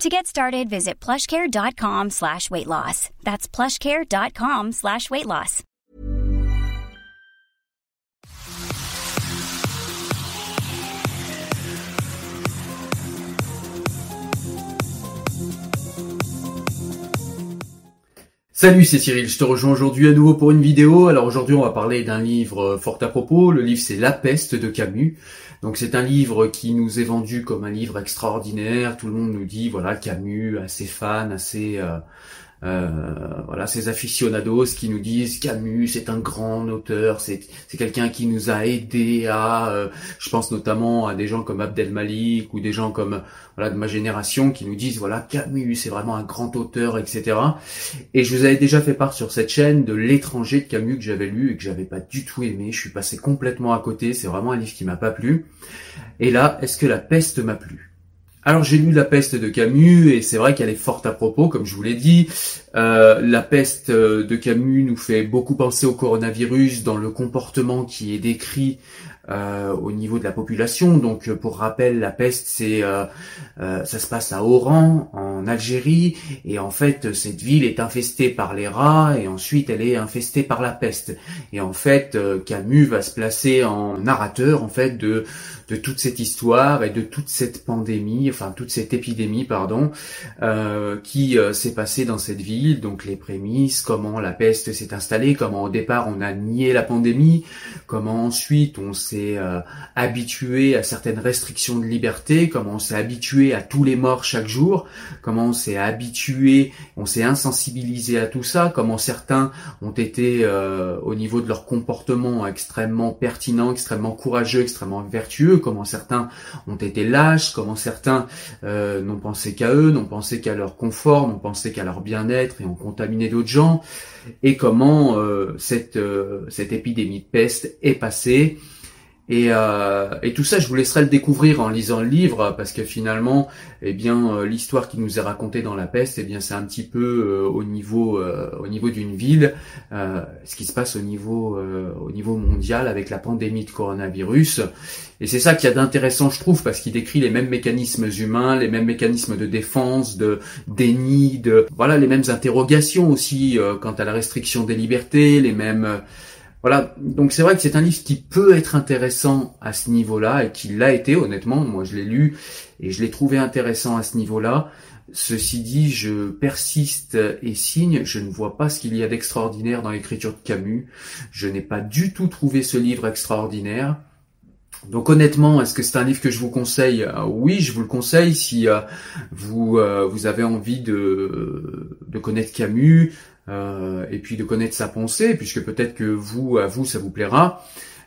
To get started, visit plushcare.com slash weight loss. That's plushcare.com slash weight loss. Salut, c'est Cyril, je te rejoins aujourd'hui à nouveau pour une vidéo. Alors aujourd'hui on va parler d'un livre euh, fort à propos, le livre c'est La peste de Camus. Donc c'est un livre qui nous est vendu comme un livre extraordinaire, tout le monde nous dit voilà Camus, assez fan, assez... Euh, euh, voilà, ces aficionados qui nous disent Camus, c'est un grand auteur, c'est quelqu'un qui nous a aidé à, euh, je pense notamment à des gens comme Abdel Malik ou des gens comme voilà de ma génération qui nous disent voilà Camus, c'est vraiment un grand auteur, etc. Et je vous avais déjà fait part sur cette chaîne de l'étranger de Camus que j'avais lu et que j'avais pas du tout aimé. Je suis passé complètement à côté. C'est vraiment un livre qui m'a pas plu. Et là, est-ce que la peste m'a plu? Alors j'ai lu La peste de Camus et c'est vrai qu'elle est forte à propos, comme je vous l'ai dit. Euh, la peste de Camus nous fait beaucoup penser au coronavirus dans le comportement qui est décrit euh, au niveau de la population. Donc pour rappel, la peste, euh, euh, ça se passe à Oran, en Algérie, et en fait cette ville est infestée par les rats et ensuite elle est infestée par la peste. Et en fait euh, Camus va se placer en narrateur en fait de de toute cette histoire et de toute cette pandémie, enfin toute cette épidémie, pardon, euh, qui euh, s'est passée dans cette ville. Donc les prémices, comment la peste s'est installée, comment au départ on a nié la pandémie, comment ensuite on s'est euh, habitué à certaines restrictions de liberté, comment on s'est habitué à tous les morts chaque jour, comment on s'est habitué, on s'est insensibilisé à tout ça, comment certains ont été euh, au niveau de leur comportement extrêmement pertinent, extrêmement courageux, extrêmement vertueux comment certains ont été lâches, comment certains euh, n'ont pensé qu'à eux, n'ont pensé qu'à leur confort, n'ont pensé qu'à leur bien-être et ont contaminé d'autres gens, et comment euh, cette, euh, cette épidémie de peste est passée et, euh, et, tout ça, je vous laisserai le découvrir en lisant le livre, parce que finalement, eh bien, euh, l'histoire qui nous est racontée dans La Peste, eh bien, c'est un petit peu euh, au niveau, euh, au niveau d'une ville, ce qui se passe au niveau, au niveau mondial avec la pandémie de coronavirus. Et c'est ça qui a d'intéressant, je trouve, parce qu'il décrit les mêmes mécanismes humains, les mêmes mécanismes de défense, de déni, de voilà, les mêmes interrogations aussi quant à la restriction des libertés, les mêmes voilà, donc c'est vrai que c'est un livre qui peut être intéressant à ce niveau-là et qui l'a été honnêtement. Moi, je l'ai lu et je l'ai trouvé intéressant à ce niveau-là. Ceci dit, je persiste et signe, je ne vois pas ce qu'il y a d'extraordinaire dans l'écriture de Camus. Je n'ai pas du tout trouvé ce livre extraordinaire. Donc honnêtement, est-ce que c'est un livre que je vous conseille? Euh, Oui, je vous le conseille si euh, vous euh, vous avez envie de de connaître Camus et puis de connaître sa pensée, puisque peut-être que vous à vous ça vous plaira.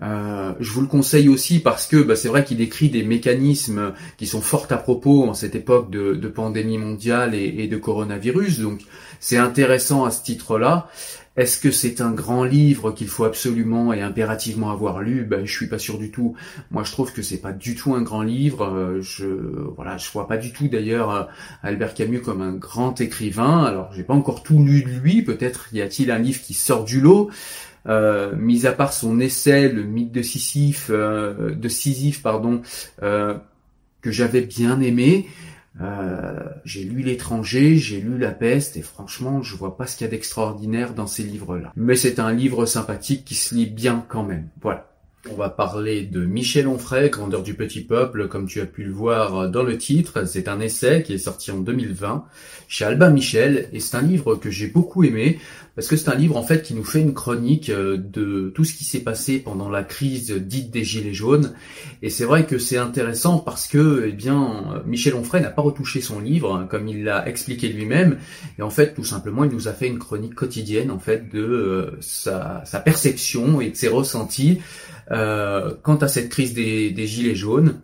je vous le conseille aussi parce que bah, c'est vrai qu'il décrit des mécanismes qui sont forts à propos en cette époque de, pandémie mondiale et de coronavirus. Donc c'est intéressant à ce titre-là. Est-ce que c'est un grand livre qu'il faut absolument et impérativement avoir lu? Ben, je suis pas sûr du tout. Moi, je trouve que c'est pas du tout un grand livre. Euh, je voilà, je vois pas du tout d'ailleurs euh, Albert Camus comme un grand écrivain. Alors, j'ai pas encore tout lu de lui. Peut-être y a-t-il un livre qui sort du lot. Euh, mis à part son essai, le mythe de Sisyphe, de Sisyphe, que j'avais bien aimé. Euh, j'ai lu l'étranger, j'ai lu la peste et franchement je vois pas ce qu'il y a d'extraordinaire dans ces livres-là. Mais c'est un livre sympathique qui se lit bien quand même. Voilà. On va parler de Michel Onfray, Grandeur du petit peuple, comme tu as pu le voir dans le titre. C'est un essai qui est sorti en 2020 chez Albin Michel. Et c'est un livre que j'ai beaucoup aimé parce que c'est un livre en fait qui nous fait une chronique euh, de tout ce qui s'est passé pendant la crise dite des gilets jaunes. Et c'est vrai que c'est intéressant parce que eh bien Michel Onfray n'a pas retouché son livre hein, comme il l'a expliqué lui-même. Et en fait tout simplement il nous a fait une chronique quotidienne en fait de euh, sa, perception et de ses ressentis quant à cette crise des, gilets jaunes.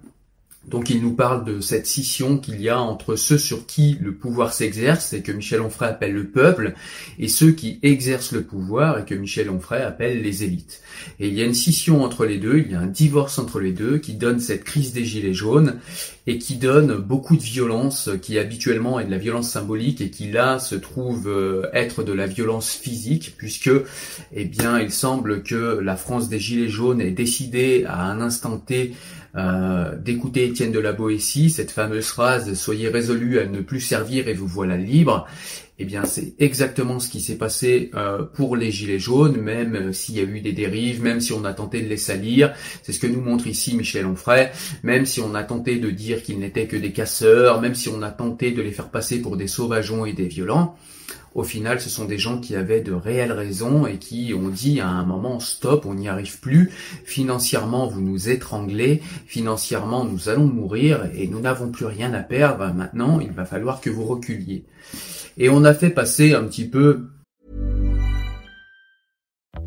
Donc il nous parle de cette scission qu'il y a entre ceux sur qui le pouvoir s'exerce et que Michel Onfray appelle le peuple et ceux qui exercent le pouvoir et que Michel Onfray appelle les élites. Et il y a une scission entre les deux, il y a un divorce entre les deux qui donne cette crise des gilets jaunes et qui donne beaucoup de violence qui habituellement est de la violence symbolique et qui là se trouve euh, être de la violence physique puisque eh bien il semble que la France des gilets jaunes ait décidé à un instant T euh, d'écouter Étienne de la Boétie, cette fameuse phrase soyez résolus à ne plus servir et vous voilà libre eh bien, c'est exactement ce qui s'est passé euh, pour les Gilets jaunes, même euh, s'il y a eu des dérives, même si on a tenté de les salir. C'est ce que nous montre ici Michel Onfray. Même si on a tenté de dire qu'ils n'étaient que des casseurs, même si on a tenté de les faire passer pour des sauvageons et des violents, au final, ce sont des gens qui avaient de réelles raisons et qui ont dit à un moment stop, on n'y arrive plus. Financièrement, vous nous étranglez. Financièrement, nous allons mourir et nous n'avons plus rien à perdre. Maintenant, il va falloir que vous reculiez. Et on a fait passer un petit peu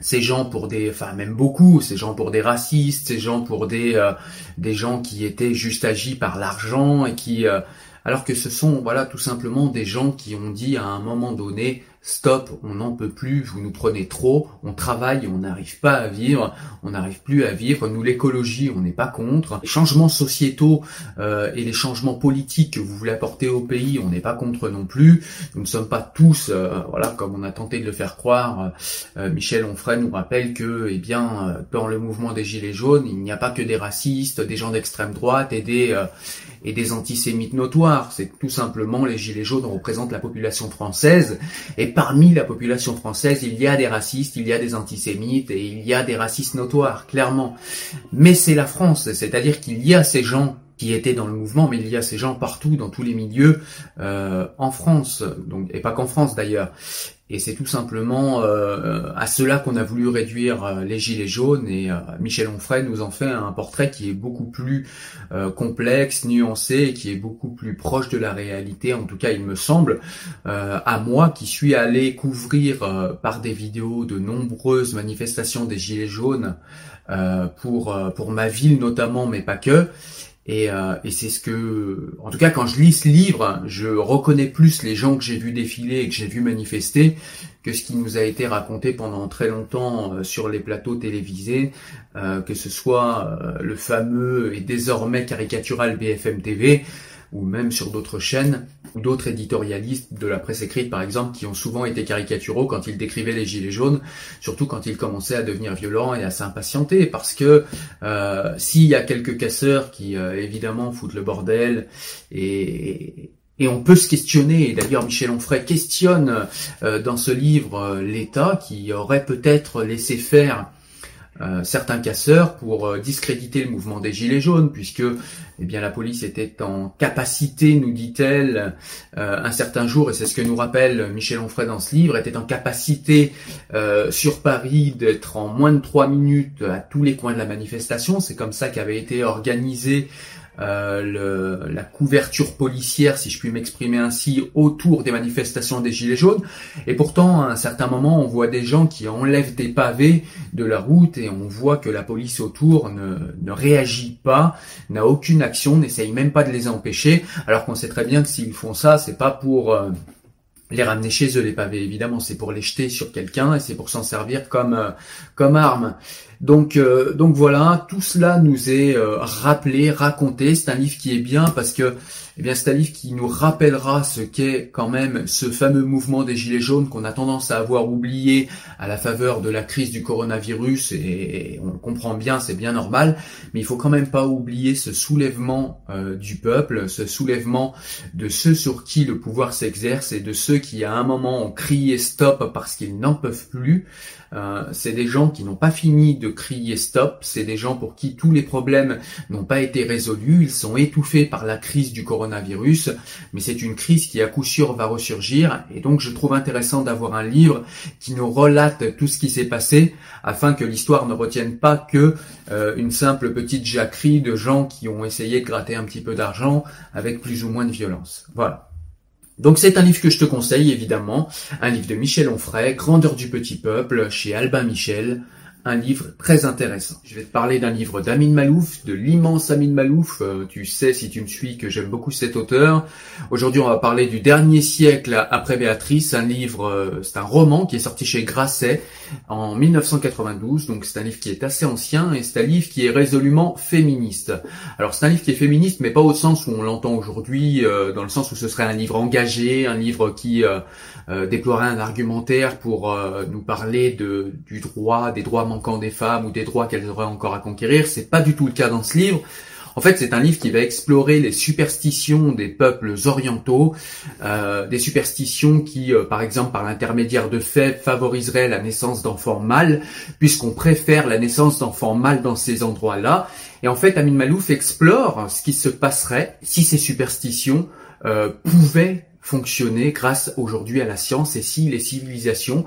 Ces gens pour des, enfin même beaucoup, ces gens pour des racistes, ces gens pour des, euh, des gens qui étaient juste agis par l'argent et qui, euh, alors que ce sont voilà tout simplement des gens qui ont dit à un moment donné stop, on n'en peut plus, vous nous prenez trop, on travaille, on n'arrive pas à vivre, on n'arrive plus à vivre. Nous, l'écologie, on n'est pas contre. Les changements sociétaux euh, et les changements politiques que vous voulez apporter au pays, on n'est pas contre non plus. Nous ne sommes pas tous, euh, voilà, comme on a tenté de le faire croire. Euh, Michel Onfray nous rappelle que, eh bien, dans le mouvement des Gilets jaunes, il n'y a pas que des racistes, des gens d'extrême droite et des et des antisémites notoires. C'est tout simplement les Gilets jaunes représentent la population française et parmi la population française, il y a des racistes, il y a des antisémites et il y a des racistes notoires, clairement. Mais c'est la France, c'est-à-dire qu'il y a ces gens qui étaient dans le mouvement, mais il y a ces gens partout, dans tous les milieux, euh, en France, donc et pas qu'en France d'ailleurs. Et c'est tout simplement euh, à cela qu'on a voulu réduire euh, les gilets jaunes. Et Michel Onfray nous en fait un portrait qui est beaucoup plus complexe, nuancé, et qui est beaucoup plus proche de la réalité. En tout cas, il me semble, à moi qui suis allé couvrir par des vidéos de nombreuses manifestations des gilets jaunes pour pour ma ville notamment, mais pas que. Euh, et, c'est ce que, en tout cas, quand je lis ce livre, je reconnais plus les gens que j'ai vus défiler et que j'ai vus manifester que ce qui nous a été raconté pendant très longtemps euh, sur les plateaux télévisés, euh, que ce soit le fameux et désormais caricatural BFM TV, ou même sur d'autres chaînes, ou d'autres éditorialistes de la presse écrite par exemple, qui ont souvent été caricaturaux quand ils décrivaient les gilets jaunes, surtout quand ils commençaient à devenir violents et à s'impatienter, parce que euh, s'il y a quelques casseurs qui euh, évidemment foutent le bordel et, Et on peut se questionner, et d'ailleurs Michel Onfray questionne euh, dans ce livre euh, l'État qui aurait peut-être laissé faire euh, certains casseurs pour discréditer le mouvement des Gilets jaunes, puisque eh bien la police était en capacité, nous dit-elle, un certain jour, et c'est ce que nous rappelle Michel Onfray dans ce livre, était en capacité sur Paris d'être en moins de trois minutes à tous les coins de la manifestation. C'est comme ça qu'avait été organisé euh, le, la couverture policière, si je puis m'exprimer ainsi, autour des manifestations des Gilets jaunes. Et pourtant, à un certain moment, on voit des gens qui enlèvent des pavés de la route et on voit que la police autour ne, ne réagit pas, n'a aucune action, n'essaye même pas de les empêcher, alors qu'on sait très bien que s'ils font ça, c'est pas pour... Euh, les ramener chez eux les pavés. Évidemment c'est pour les jeter sur quelqu'un et c'est pour s'en servir comme euh, comme arme donc, euh, donc voilà, tout cela nous est euh, rappelé, raconté. C'est un livre qui est bien parce que, eh bien, c'est un livre qui nous rappellera ce qu'est quand même ce fameux mouvement des gilets jaunes qu'on a tendance à avoir oublié à la faveur de la crise du coronavirus et, on le comprend bien, c'est bien normal. Mais il faut quand même pas oublier ce soulèvement euh, du peuple, ce soulèvement de ceux sur qui le pouvoir s'exerce et de ceux qui à un moment ont crié stop parce qu'ils n'en peuvent plus. Euh, c'est des gens qui n'ont pas fini de crier stop, c'est des gens pour qui tous les problèmes n'ont pas été résolus, ils sont étouffés par la crise du coronavirus, mais c'est une crise qui à coup sûr va ressurgir, et donc je trouve intéressant d'avoir un livre qui nous relate tout ce qui s'est passé, afin que l'histoire ne retienne pas que euh, une simple petite jacquerie de gens qui ont essayé de gratter un petit peu d'argent avec plus ou moins de violence. Voilà. Donc c'est un livre que je te conseille évidemment, un livre de Michel Onfray, Grandeur du petit peuple, chez Albin Michel, un livre très intéressant. Je vais te parler d'un livre d'Amin Malouf, de l'immense Amin Malouf. Euh, tu sais, si tu me suis, que j'aime beaucoup cet auteur. Aujourd'hui, on va parler du dernier siècle après Béatrice, un livre, euh, c'est un roman qui est sorti chez Grasset en 1992. Donc c'est un livre qui est assez ancien et c'est un livre qui est résolument féministe. Alors c'est un livre qui est féministe, mais pas au sens où on l'entend aujourd'hui, euh, dans le sens où ce serait un livre engagé, un livre qui déploierait un argumentaire pour nous parler de, du droit, des droits manquant des femmes ou des droits qu'elles auraient encore à conquérir. C'est pas du tout le cas dans ce livre. En fait, c'est un livre qui va explorer les superstitions des peuples orientaux, euh, des superstitions qui, euh, par exemple, par l'intermédiaire de faits, favoriseraient la naissance d'enfants mâles, puisqu'on préfère la naissance d'enfants mâles dans ces endroits-là. Et en fait, Amin Malouf explore ce qui se passerait si ces superstitions euh, pouvaient fonctionner grâce aujourd'hui à la science et si les civilisations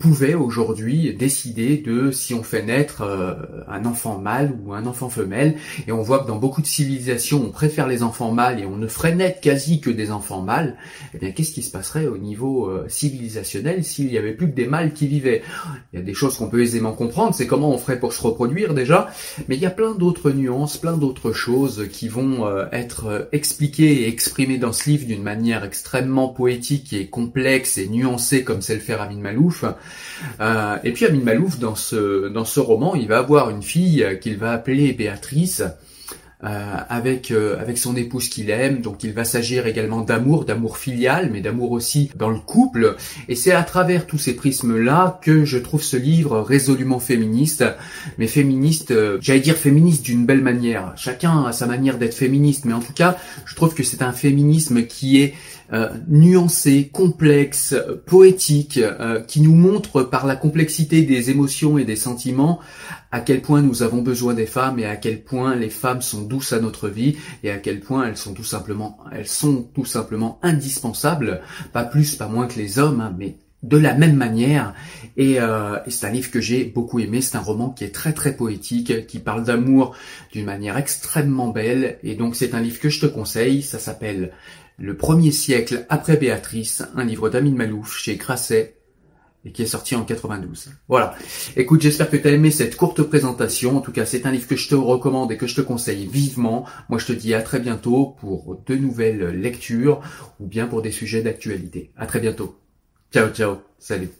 pouvait aujourd'hui décider de si on fait naître euh, un enfant mâle ou un enfant femelle. Et on voit que dans beaucoup de civilisations, on préfère les enfants mâles et on ne ferait naître quasi que des enfants mâles. Eh bien, qu'est-ce qui se passerait au niveau euh, civilisationnel s'il y avait plus que des mâles qui vivaient? Il y a des choses qu'on peut aisément comprendre, c'est comment on ferait pour se reproduire déjà, mais il y a plein d'autres nuances, plein d'autres choses qui vont euh, être expliquées et exprimées dans ce livre d'une manière extrêmement poétique et complexe et nuancée comme c'est le fait Ramin Malouf. Euh, et puis Amin Malouf, dans ce, dans ce roman, il va avoir une fille qu'il va appeler Béatrice, euh, avec euh, avec son épouse qu'il aime. Donc il va s'agir également d'amour, d'amour filial, mais d'amour aussi dans le couple. Et c'est à travers tous ces prismes-là que je trouve ce livre résolument féministe, mais féministe, j'allais dire féministe d'une belle manière. Chacun a sa manière d'être féministe, mais en tout cas, je trouve que c'est un féminisme qui est euh, nuancé, complexe, poétique, euh, qui nous montre par la complexité des émotions et des sentiments à quel point nous avons besoin des femmes et à quel point les femmes sont douces à notre vie et à quel point elles sont tout simplement, elles sont tout simplement indispensables, pas plus, pas moins que les hommes, hein, mais de la même manière. Et, euh, et c'est un livre que j'ai beaucoup aimé. C'est un roman qui est très très poétique, qui parle d'amour d'une manière extrêmement belle. Et donc c'est un livre que je te conseille. Ça s'appelle le premier siècle après Béatrice, un livre d'Amin Malouf chez Grasset et qui est sorti en 92. Voilà. Écoute, j'espère que tu as aimé cette courte présentation. En tout cas, c'est un livre que je te recommande et que je te conseille vivement. Moi, je te dis à très bientôt pour de nouvelles lectures ou bien pour des sujets d'actualité. À très bientôt. Ciao, ciao. Salut.